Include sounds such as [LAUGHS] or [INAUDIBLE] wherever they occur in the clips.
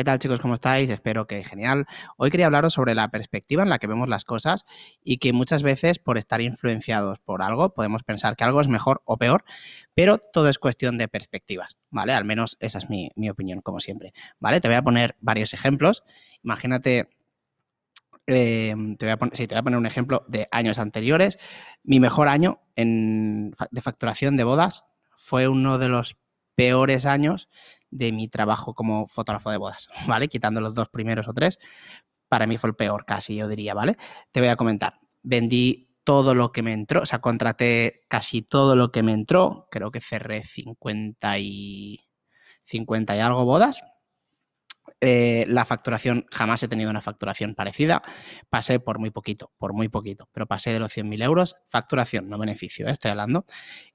¿Qué tal chicos? ¿Cómo estáis? Espero que genial. Hoy quería hablaros sobre la perspectiva en la que vemos las cosas y que muchas veces por estar influenciados por algo podemos pensar que algo es mejor o peor, pero todo es cuestión de perspectivas, ¿vale? Al menos esa es mi, opinión, como siempre, ¿vale? Te voy a poner varios ejemplos. Imagínate eh, te, voy a poner, te voy a poner un ejemplo de años anteriores. Mi mejor año en, de facturación de bodas fue uno de los peores años de mi trabajo como fotógrafo de bodas, [LAUGHS] ¿vale? Quitando los dos primeros o tres, para mí fue el peor casi, yo diría, ¿vale? Te voy a comentar. Vendí todo lo que me entró, o sea, contraté casi todo lo que me entró, creo que cerré 50 y 50 y algo bodas, eh, la facturación, jamás he tenido una facturación parecida. Pasé por muy poquito, por muy poquito, pero pasé de los 100.000 euros. Facturación, no beneficio, eh, estoy hablando.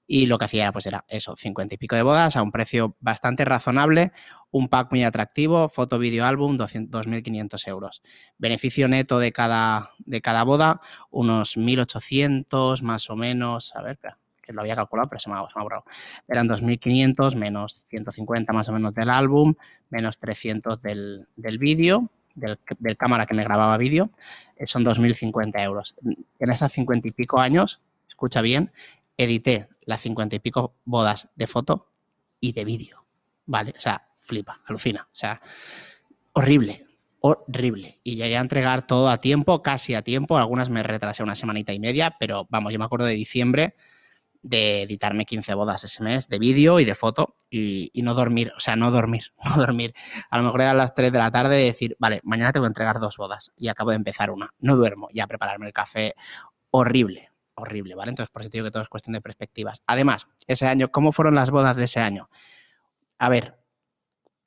Y lo que hacía era, pues era eso, 50 y pico de bodas a un precio bastante razonable, un pack muy atractivo, foto, vídeo, álbum, 2.500 euros. Beneficio neto de cada, de cada boda, unos 1.800 más o menos. A ver, espera que lo había calculado, pero se me ha, borrado. Eran 2.500 menos 150 más o menos del álbum, menos 300 del, vídeo, del, cámara que me grababa vídeo, eh, son 2.050 euros. En esas 50 y pico años, escucha bien, edité las 50 y pico bodas de foto y de vídeo, ¿vale? O sea, flipa, alucina, o sea, horrible, horrible. Y llegué a entregar todo a tiempo, casi a tiempo, algunas me retrasé una semanita y media, pero vamos, yo me acuerdo de diciembre, de editarme 15 bodas ese mes de vídeo y de foto y, no dormir, o sea, no dormir, [LAUGHS] no dormir. A lo mejor era a las 3 de la tarde y decir, vale, mañana tengo que entregar dos bodas y acabo de empezar una. No duermo, ya prepararme el café. Horrible, horrible, ¿vale? Entonces, por eso digo que todo es cuestión de perspectivas. Además, ese año, ¿cómo fueron las bodas de ese año? A ver,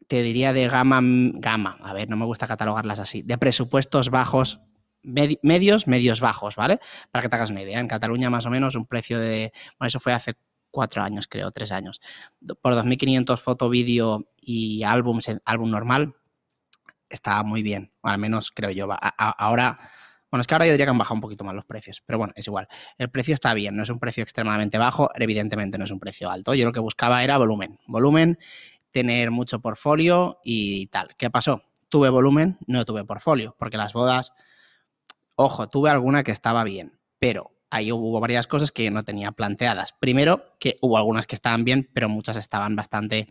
te diría de gama, gama, a ver, no me gusta catalogarlas así, de presupuestos bajos medios, medios bajos, ¿vale? Para que te hagas una idea. En Cataluña, más o menos, un precio de. Bueno, eso fue hace cuatro años, creo, tres años. Por 2.500 foto, vídeo y álbum, álbum normal, está muy bien. Al menos creo yo. ahora. Bueno, es que ahora yo diría que han bajado un poquito más los precios, pero bueno, es igual. El precio está bien, no es un precio extremadamente bajo, evidentemente no es un precio alto. Yo lo que buscaba era volumen. Volumen, tener mucho portfolio y tal. ¿Qué pasó? Tuve volumen, no tuve portfolio, porque las bodas Ojo, tuve alguna que estaba bien, pero ahí hubo varias cosas que no tenía planteadas. Primero, que hubo algunas que estaban bien, pero muchas estaban bastante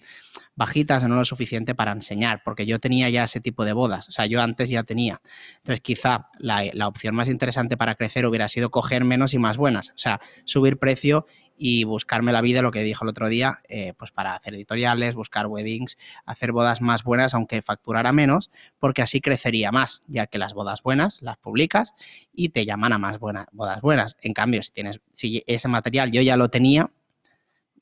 bajitas no lo suficiente para enseñar, porque yo tenía ya ese tipo de bodas, o sea, yo antes ya tenía. Entonces, quizá la, la opción más interesante para crecer hubiera sido coger menos y más buenas, o sea, subir precio y buscarme la vida, lo que dijo el otro día, eh, pues para hacer editoriales, buscar weddings, hacer bodas más buenas, aunque facturara menos, porque así crecería más, ya que las bodas buenas las publicas y te llaman a más buenas, bodas buenas. En cambio, si tienes, si ese material yo ya lo tenía,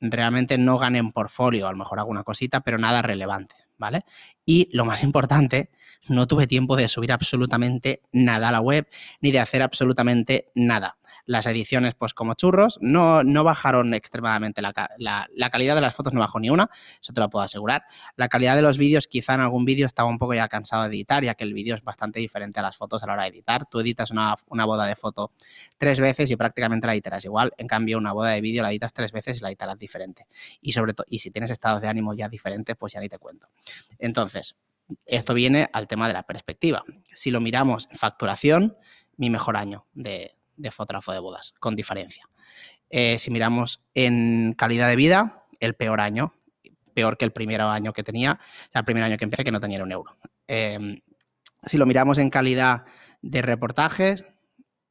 realmente no gané en portfolio, a lo mejor alguna cosita, pero nada relevante. ¿Vale? Y lo más importante, no tuve tiempo de subir absolutamente nada a la web ni de hacer absolutamente nada. Las ediciones, pues como churros, no, no bajaron extremadamente la, calidad de las fotos, no bajó ni una, eso te lo puedo asegurar. La calidad de los vídeos, quizá en algún vídeo estaba un poco ya cansado de editar, ya que el vídeo es bastante diferente a las fotos a la hora de editar. Tú editas una, boda de foto tres veces y prácticamente la editarás igual. En cambio, una boda de vídeo la editas tres veces y la editarás diferente. Y sobre todo, y si tienes estados de ánimo ya diferentes, pues ya ni te cuento. Entonces, esto viene al tema de la perspectiva. Si lo miramos en facturación, mi mejor año de, de fotógrafo de bodas, con diferencia. Eh, si miramos en calidad de vida, el peor año, peor que el primer año que tenía, el primer año que empecé que no tenía un euro. Em, si lo miramos en calidad de reportajes,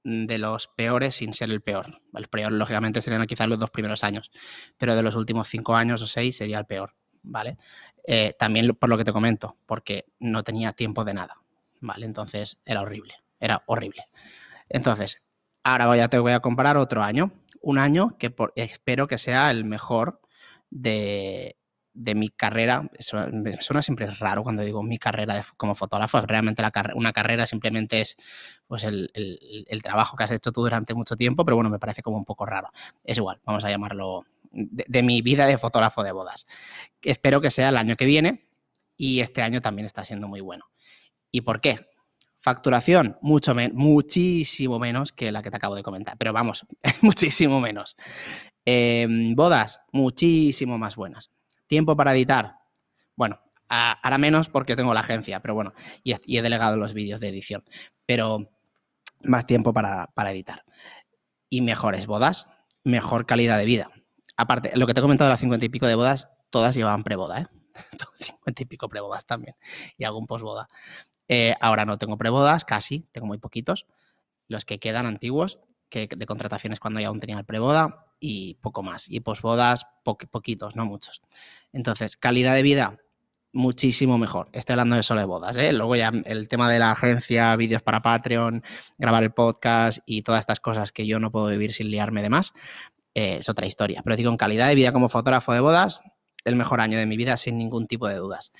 de los peores sin ser el peor. El peor, lógicamente, serían quizás los dos primeros años, pero de los últimos cinco años o seis sería el peor, ¿vale? Eh, también por lo que te comento, porque no tenía tiempo de nada, ¿vale? Entonces era horrible, era horrible. Entonces, Ahora ya te voy a comparar otro año. Un año que espero que sea el mejor de, mi carrera. suena siempre raro cuando digo mi carrera como fotógrafo. Realmente una carrera simplemente es pues el, trabajo que has hecho tú durante mucho tiempo, pero bueno, me parece como un poco raro. Es igual, vamos a llamarlo de, mi vida de fotógrafo de bodas. Espero que sea el año que viene y este año también está siendo muy bueno. ¿Y por qué? Facturación, mucho muchísimo menos que la que te acabo de comentar, pero vamos, [LAUGHS] muchísimo menos. Em, bodas, muchísimo más buenas. Tiempo para editar, bueno, ahora menos porque tengo la agencia, pero bueno, y, he delegado los vídeos de edición, pero más tiempo para, para editar. Y mejores bodas, mejor calidad de vida. Aparte, lo que te he comentado las 50 y pico de bodas, todas llevaban preboda, ¿eh? [LAUGHS] 50 y pico prebodas también y algún posboda. Eh, ahora no tengo prebodas, casi, tengo muy poquitos. Los que quedan antiguos, que de contrataciones cuando ya aún tenía el preboda y poco más. Y posbodas, poquitos, no muchos. Entonces, calidad de vida, muchísimo mejor. Estoy hablando de solo de bodas. ¿eh? Luego ya el tema de la agencia, vídeos para Patreon, grabar el podcast y todas estas cosas que yo no puedo vivir sin liarme de más, eh, es otra historia. Pero digo, en calidad de vida como fotógrafo de bodas, el mejor año de mi vida sin ningún tipo de dudas.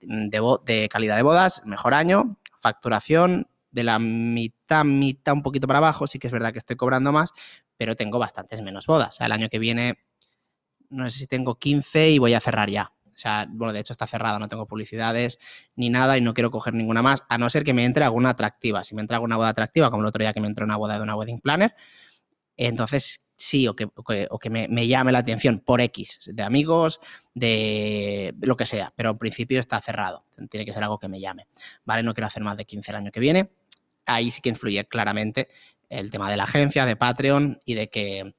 De, de calidad de bodas, mejor año, facturación de la mitad, mitad un poquito para abajo, sí que es verdad que estoy cobrando más, pero tengo bastantes menos bodas. el año que viene, no sé si tengo 15 y voy a cerrar ya. O sea, bueno, de hecho está cerrada, no tengo publicidades ni nada y no quiero coger ninguna más, a no ser que me entre alguna atractiva. Si me entra alguna boda atractiva, como el otro día que me entró una boda de una wedding planner, entonces sí, o que, o que, me, llame la atención por X, de amigos, de lo que sea, pero en principio está cerrado. Tiene que ser algo que me llame. ¿Vale? No quiero hacer más de 15 el año que viene. Ahí sí que influye claramente el tema de la agencia, de Patreon y de que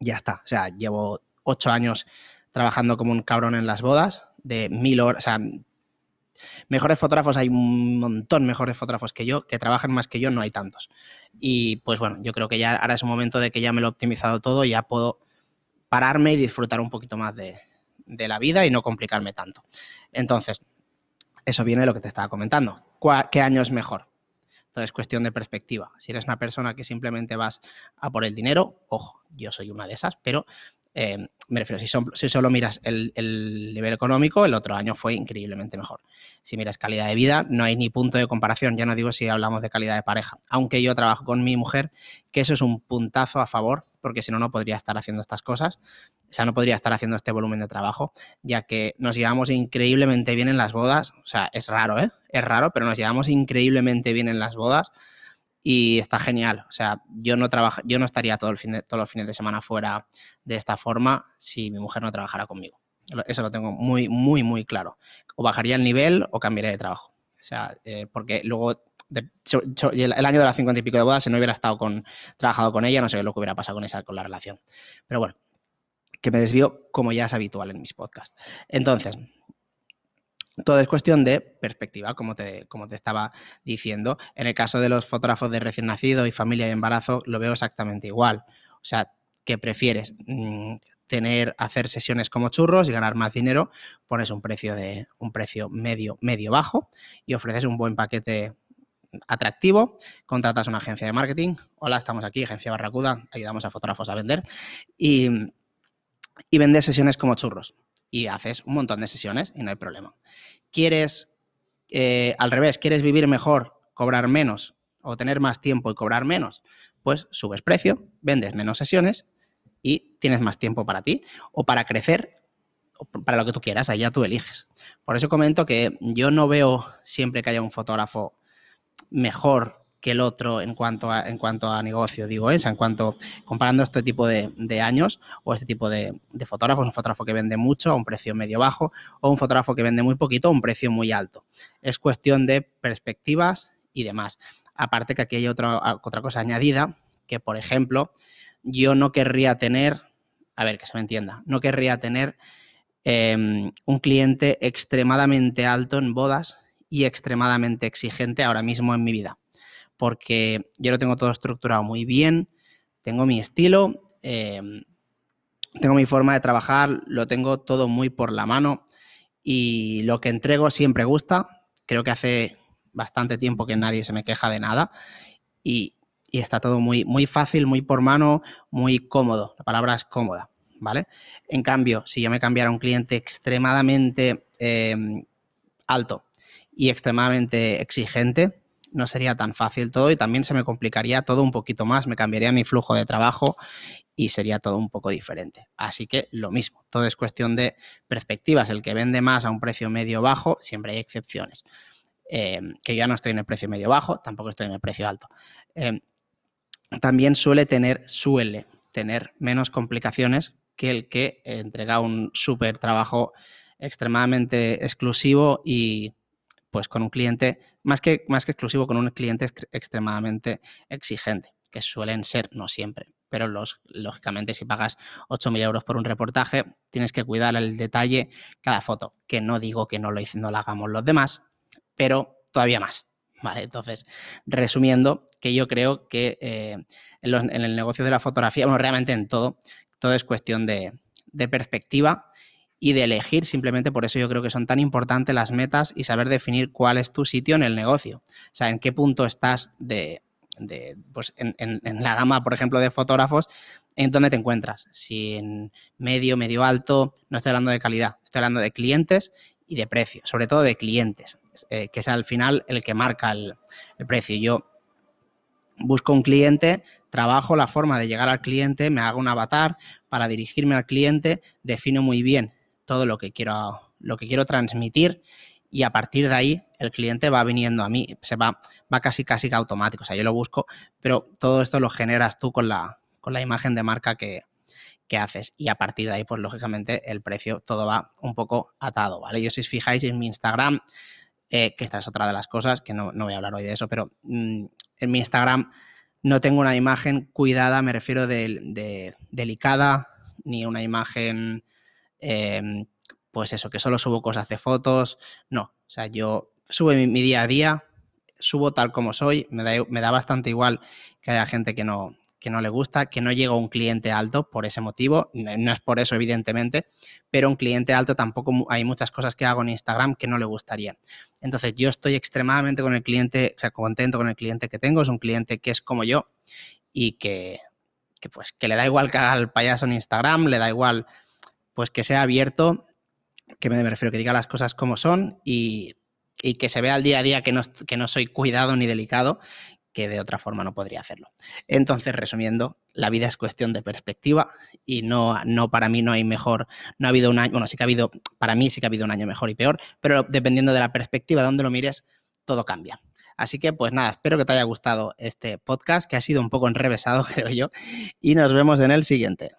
ya está. O sea, llevo ocho años trabajando como un cabrón en las bodas, de mil horas, o sea, mejores fotógrafos hay un montón mejores fotógrafos que yo, que trabajan más que yo, no hay tantos. Y pues bueno, yo creo que ya ahora es un momento de que ya me lo he optimizado todo ya puedo pararme y disfrutar un poquito más de, de la vida y no complicarme tanto. Entonces, eso viene de lo que te estaba comentando. ¿Qué año es mejor? Entonces, cuestión de perspectiva. Si eres una persona que simplemente vas a por el dinero, ojo, yo soy una de esas, pero eh, me refiero, si, solo miras el, nivel económico, el otro año fue increíblemente mejor. Si miras calidad de vida, no hay ni punto de comparación. Ya no digo si hablamos de calidad de pareja. Aunque yo trabajo con mi mujer, que eso es un puntazo a favor, porque si no, no podría estar haciendo estas cosas. O sea, no podría estar haciendo este volumen de trabajo, ya que nos llevamos increíblemente bien en las bodas. O sea, es raro, ¿eh? Es raro, pero nos llevamos increíblemente bien en las bodas y está genial. O sea, yo no yo no estaría todo el fin de, todos los fines de semana fuera de esta forma si mi mujer no trabajara conmigo. Eso lo tengo muy, muy, muy claro. O bajaría el nivel o cambiaría de trabajo. O sea, eh, porque luego el, año de las 50 y pico de bodas, si no hubiera estado con, trabajado con ella, no sé lo que hubiera pasado con esa, con la relación. Pero bueno, que me desvío como ya es habitual en mis podcasts. Entonces, todo es cuestión de perspectiva, como te, como te estaba diciendo. En el caso de los fotógrafos de recién nacido y familia y embarazo, lo veo exactamente igual. O sea, ¿qué prefieres? Mm, tener, hacer sesiones como churros y ganar más dinero, pones un precio de un precio medio, medio bajo y ofreces un buen paquete atractivo, contratas una agencia de marketing. Hola, estamos aquí, agencia Barracuda, ayudamos a fotógrafos a vender y, y vendes sesiones como churros y haces un montón de sesiones y no hay problema. ¿Quieres, eh, al revés, quieres vivir mejor, cobrar menos o tener más tiempo y cobrar menos? Pues subes precio, vendes menos sesiones y tienes más tiempo para ti o para crecer o para lo que tú quieras, allá tú eliges. Por eso comento que yo no veo siempre que haya un fotógrafo mejor que el otro en cuanto a, en cuanto a negocio, digo, ¿eh? en cuanto, comparando este tipo de, años o este tipo de, fotógrafos, un fotógrafo que vende mucho a un precio medio bajo o un fotógrafo que vende muy poquito a un precio muy alto. Es cuestión de perspectivas y demás. Aparte que aquí hay otra, otra cosa añadida, que por ejemplo, yo no querría tener, a ver, que se me entienda, no querría tener em, un cliente extremadamente alto en bodas y extremadamente exigente ahora mismo en mi vida porque yo lo tengo todo estructurado muy bien, tengo mi estilo, em, tengo mi forma de trabajar, lo tengo todo muy por la mano y lo que entrego siempre gusta. Creo que hace bastante tiempo que nadie se me queja de nada y, está todo muy, muy fácil, muy por mano, muy cómodo. La palabra es cómoda, ¿vale? En cambio, si yo me cambiara un cliente extremadamente em, alto y extremadamente exigente, no sería tan fácil todo y también se me complicaría todo un poquito más, me cambiaría mi flujo de trabajo y sería todo un poco diferente. Así que lo mismo, todo es cuestión de perspectivas. El que vende más a un precio medio bajo, siempre hay excepciones. em, que ya no estoy en el precio medio bajo, tampoco estoy en el precio alto. Em, también suele tener, suele tener menos complicaciones que el que entrega un súper trabajo extremadamente exclusivo y pues con un cliente, más que, más que exclusivo, con un cliente extremadamente exigente, que suelen ser, no siempre, pero los, lógicamente si pagas 8.000 euros por un reportaje, tienes que cuidar el detalle cada foto, que no digo que no lo, no lo hagamos los demás, pero todavía más. Vale, entonces, resumiendo, que yo creo que eh, en, el negocio de la fotografía, bueno, realmente en todo, todo es cuestión de, de perspectiva y de elegir, simplemente por eso yo creo que son tan importantes las metas y saber definir cuál es tu sitio en el negocio. O sea, en qué punto estás de, pues en, la gama, por ejemplo, de fotógrafos, en dónde te encuentras. Si en medio, medio alto, no estoy hablando de calidad, estoy hablando de clientes y de precio, sobre todo de clientes, eh, que es al final el que marca el, el precio. Yo busco un cliente, trabajo la forma de llegar al cliente, me hago un avatar para dirigirme al cliente, defino muy bien todo lo que quiero, lo que quiero transmitir y a partir de ahí el cliente va viniendo a mí, se va, va casi casi automático, o sea, yo lo busco, pero todo esto lo generas tú con la, con la imagen de marca que, haces y a partir de ahí, pues lógicamente el precio todo va un poco atado, ¿vale? Yo si os fijáis en mi Instagram, eh, que esta es otra de las cosas, que no, voy a hablar hoy de eso, pero mm, en mi Instagram no tengo una imagen cuidada, me refiero de delicada, ni una imagen Em, pues eso, que solo subo cosas de fotos. No, o sea, yo subo mi, día a día, subo tal como soy, me da, me da, bastante igual que haya gente que no, que no le gusta, que no llega un cliente alto por ese motivo, no es por eso evidentemente, pero un cliente alto tampoco hay muchas cosas que hago en Instagram que no le gustarían. Entonces yo estoy extremadamente con el cliente, o sea, contento con el cliente que tengo, es un cliente que es como yo y que, que pues que le da igual que haga el payaso en Instagram, le da igual pues que sea abierto, que me refiero, que diga las cosas como son y, que se vea al día a día que no, que no soy cuidado ni delicado, que de otra forma no podría hacerlo. Entonces, resumiendo, la vida es cuestión de perspectiva y no, no para mí no hay mejor, no ha habido un año, bueno, sí que ha habido, para mí sí que ha habido un año mejor y peor, pero dependiendo de la perspectiva de donde lo mires, todo cambia. Así que pues nada, espero que te haya gustado este podcast, que ha sido un poco enrevesado, [LAUGHS] creo yo, y nos vemos en el siguiente.